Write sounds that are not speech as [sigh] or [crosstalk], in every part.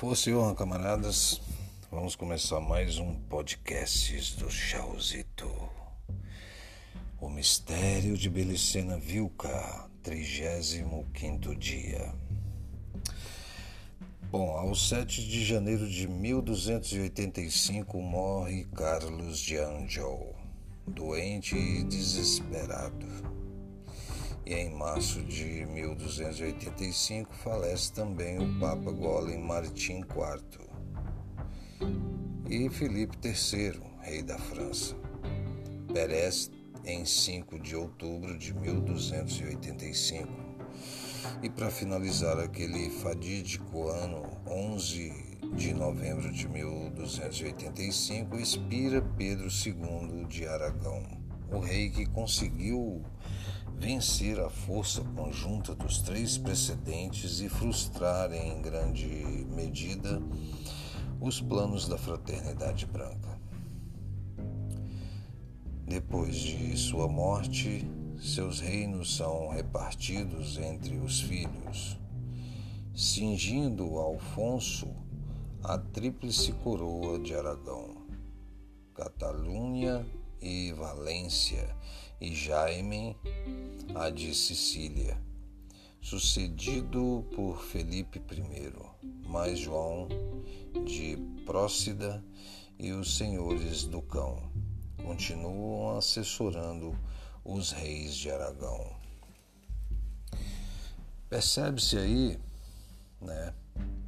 Fosse honra, camaradas. Vamos começar mais um podcast do Chauzito. O Mistério de Belicena Vilca, 35 dia. Bom, ao 7 de janeiro de 1285 morre Carlos de Anjou, doente e desesperado. E em março de 1285 falece também o Papa Golem Martim IV e Felipe III, rei da França. Perece em 5 de outubro de 1285. E para finalizar aquele fadídico ano, 11 de novembro de 1285, expira Pedro II de Aragão, o rei que conseguiu vencer a força conjunta dos três precedentes e frustrar em grande medida os planos da fraternidade branca. Depois de sua morte, seus reinos são repartidos entre os filhos, cingindo Alfonso a tríplice coroa de Aragão, Catalunha e Valência, e Jaime a de Sicília, sucedido por Felipe I, mais João de Prócida e os senhores do Cão continuam assessorando os reis de Aragão. Percebe-se aí, né,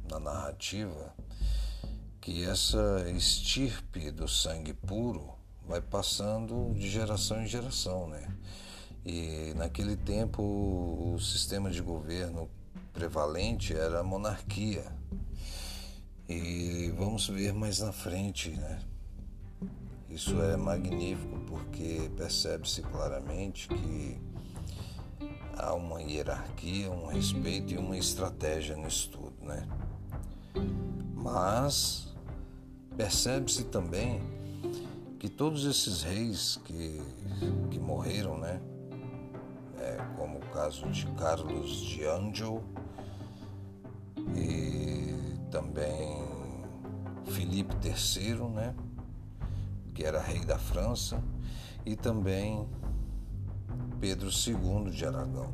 na narrativa, que essa estirpe do sangue puro vai passando de geração em geração, né? E naquele tempo o sistema de governo prevalente era a monarquia, e vamos ver mais na frente, né? Isso é magnífico porque percebe-se claramente que há uma hierarquia, um respeito e uma estratégia nisso tudo, né? Mas percebe-se também que todos esses reis que, que morreram, né? É, como o caso de Carlos de Anjou e também Filipe III, né, que era rei da França, e também Pedro II de Aragão.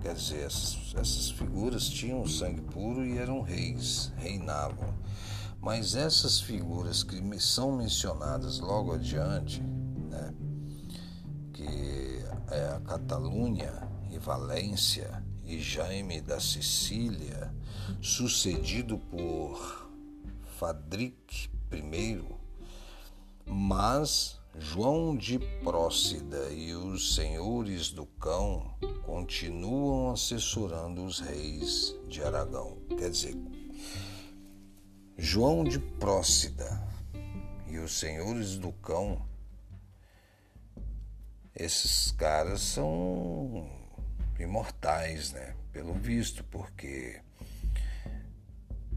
Quer dizer, essas, essas figuras tinham sangue puro e eram reis, reinavam. Mas essas figuras que são mencionadas logo adiante, né, que é a Catalunha e Valência e Jaime da Sicília, sucedido por Fadric I, mas João de Prócida e os senhores do cão continuam assessorando os reis de Aragão. Quer dizer, João de Prócida e os senhores do cão, esses caras são imortais, né? Pelo visto, porque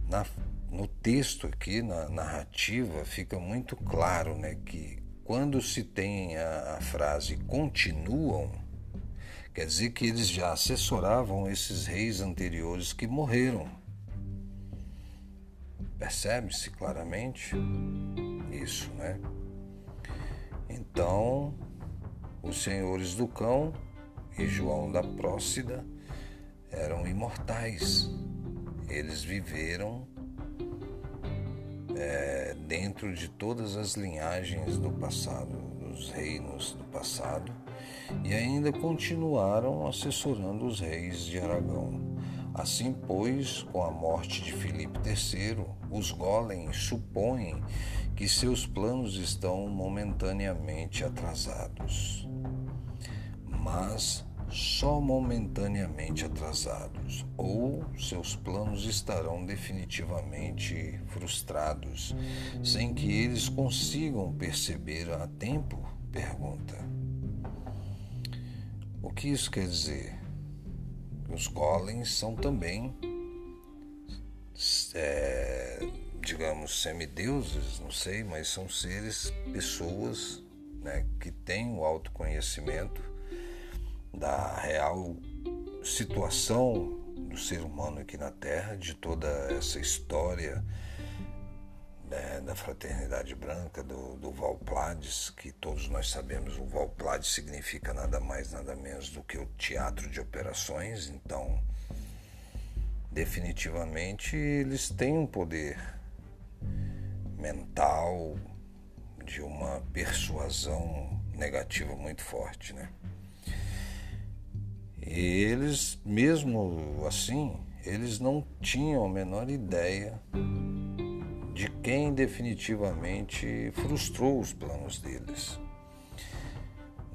na, no texto aqui, na narrativa, fica muito claro né, que quando se tem a, a frase continuam, quer dizer que eles já assessoravam esses reis anteriores que morreram. Percebe-se claramente isso, né? Então, os senhores do cão e João da Prócida eram imortais eles viveram é, dentro de todas as linhagens do passado, dos reinos do passado, e ainda continuaram assessorando os reis de Aragão. Assim, pois, com a morte de Filipe III, os Golem supõem que seus planos estão momentaneamente atrasados. Mas só momentaneamente atrasados, ou seus planos estarão definitivamente frustrados, sem que eles consigam perceber a tempo? Pergunta. O que isso quer dizer? Os golems são também, é, digamos, semideuses, não sei, mas são seres, pessoas né, que têm o autoconhecimento da real situação do ser humano aqui na Terra, de toda essa história né, da fraternidade branca, do, do Valplades, que todos nós sabemos, o Valplades significa nada mais, nada menos do que o teatro de operações, então definitivamente eles têm um poder mental de uma persuasão negativa muito forte, né? E eles, mesmo assim, eles não tinham a menor ideia de quem definitivamente frustrou os planos deles.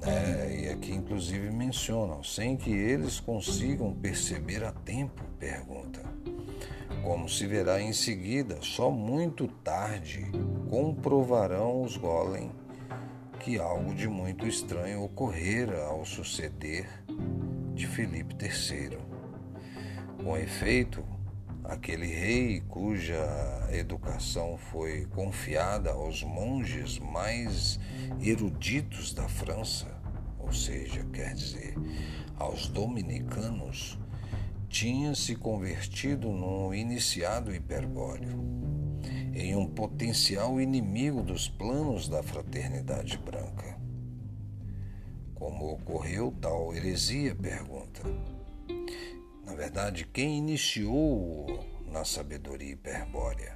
É, e aqui, inclusive, mencionam, sem que eles consigam perceber a tempo, pergunta. Como se verá em seguida, só muito tarde comprovarão os Golem que algo de muito estranho ocorrera ao suceder de Felipe III. Com efeito, aquele rei cuja educação foi confiada aos monges mais eruditos da França, ou seja, quer dizer, aos dominicanos, tinha se convertido num iniciado hiperbóreo, em um potencial inimigo dos planos da fraternidade branca. Como ocorreu tal heresia? Pergunta. Na verdade, quem iniciou na sabedoria hiperbórea?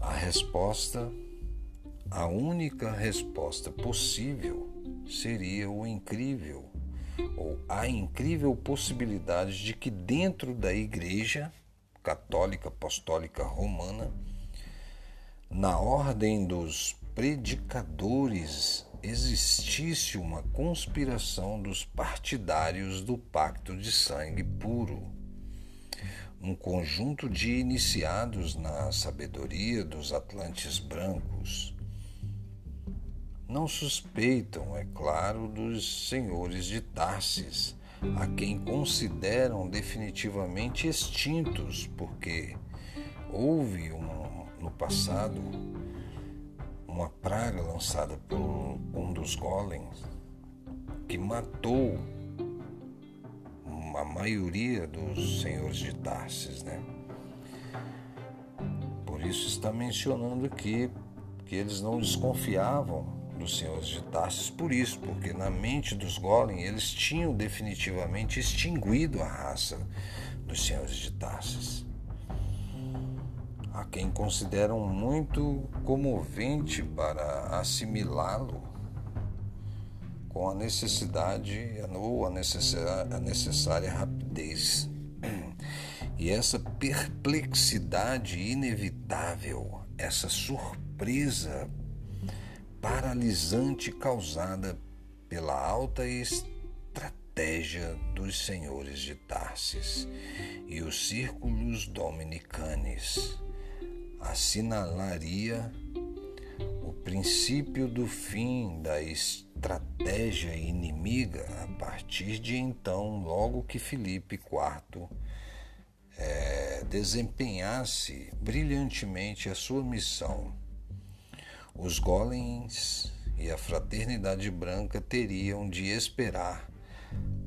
A resposta, a única resposta possível seria o incrível, ou a incrível possibilidade de que dentro da Igreja Católica Apostólica Romana, na ordem dos predicadores existisse uma conspiração dos partidários do pacto de sangue puro. Um conjunto de iniciados na sabedoria dos Atlantes brancos. Não suspeitam, é claro, dos senhores de Tarsis, a quem consideram definitivamente extintos, porque houve um, no passado uma praga lançada por um dos golems que matou a maioria dos senhores de Tarsis, né? Por isso está mencionando aqui que eles não desconfiavam dos senhores de Tarsis por isso, porque na mente dos Golem eles tinham definitivamente extinguido a raça dos senhores de Tarsis a quem consideram muito comovente para assimilá-lo com a necessidade ou a necessária, a necessária rapidez. [clears throat] E essa perplexidade inevitável, essa surpresa paralisante causada pela alta estratégia dos senhores de Tarsis e os círculos dominicanes assinalaria o princípio do fim da estratégia inimiga a partir de então, logo que Filipe IV é, desempenhasse brilhantemente a sua missão. Os golems e a fraternidade branca teriam de esperar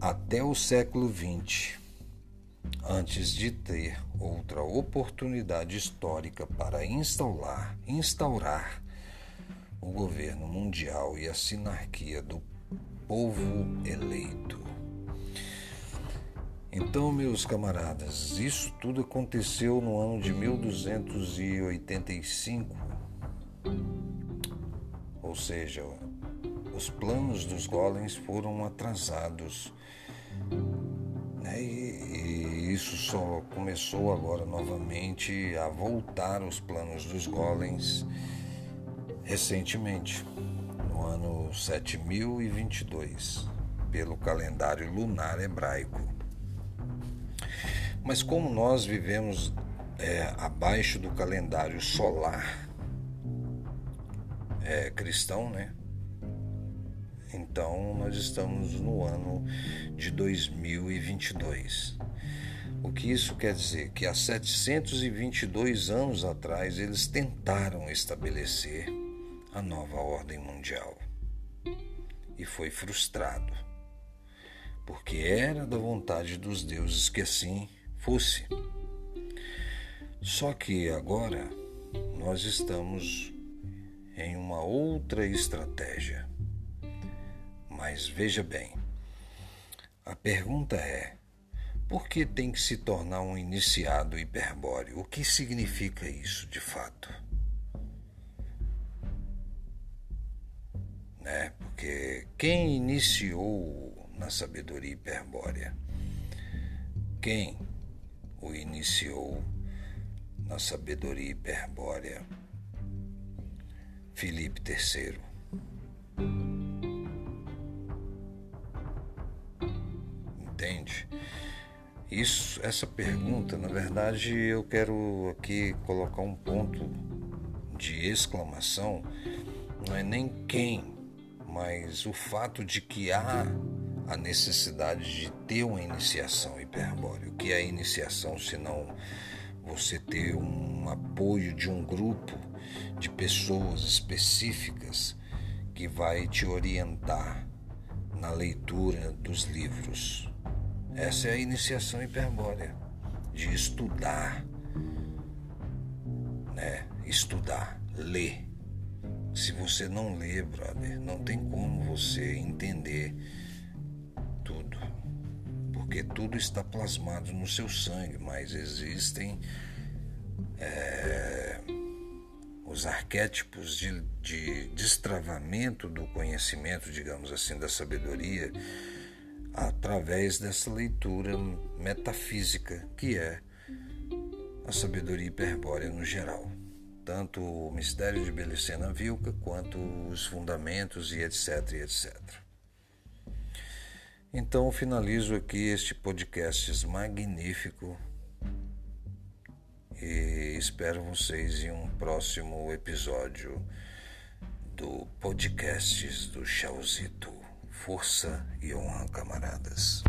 até o século XX antes de ter outra oportunidade histórica para instaurar, instaurar o governo mundial e a sinarquia do povo eleito. Então, meus camaradas, isso tudo aconteceu no ano de 1285. Ou seja, os planos dos golems foram atrasados. Né? E, isso só começou agora novamente a voltar os planos dos golems recentemente, no ano 7022, pelo calendário lunar hebraico. Mas como nós vivemos é, abaixo do calendário solar é, cristão, né? Então nós estamos no ano de 2022. O que isso quer dizer? Que há 722 anos atrás eles tentaram estabelecer a nova ordem mundial e foi frustrado. porque era da vontade dos deuses que assim fosse. Só que agora nós estamos em uma outra estratégia. Mas veja bem, a pergunta é: por que tem que se tornar um iniciado hiperbóreo? O que significa isso de fato? Né? Porque quem iniciou na sabedoria hiperbórea? Quem o iniciou na sabedoria hiperbórea? Filipe III. Isso, essa pergunta, na verdade, eu quero aqui colocar um ponto de exclamação. Não é nem quem, mas o fato de que há a necessidade de ter uma iniciação hiperbórea. O que é iniciação se não você ter um apoio de um grupo de pessoas específicas que vai te orientar na leitura dos livros. Essa é a iniciação hiperbórea, de estudar, né? Estudar, ler. Se você não lê, brother, não tem como você entender tudo. Porque tudo está plasmado no seu sangue, mas existem é, os arquétipos de, de destravamento do conhecimento, digamos assim, da sabedoria através dessa leitura metafísica que é a sabedoria hiperbórea no geral. Tanto o mistério de Belicena Vilca quanto os fundamentos e etc, e etc. Então finalizo aqui este podcast magnífico e espero vocês em um próximo episódio do podcast do Chauzito. Força e honra, camaradas.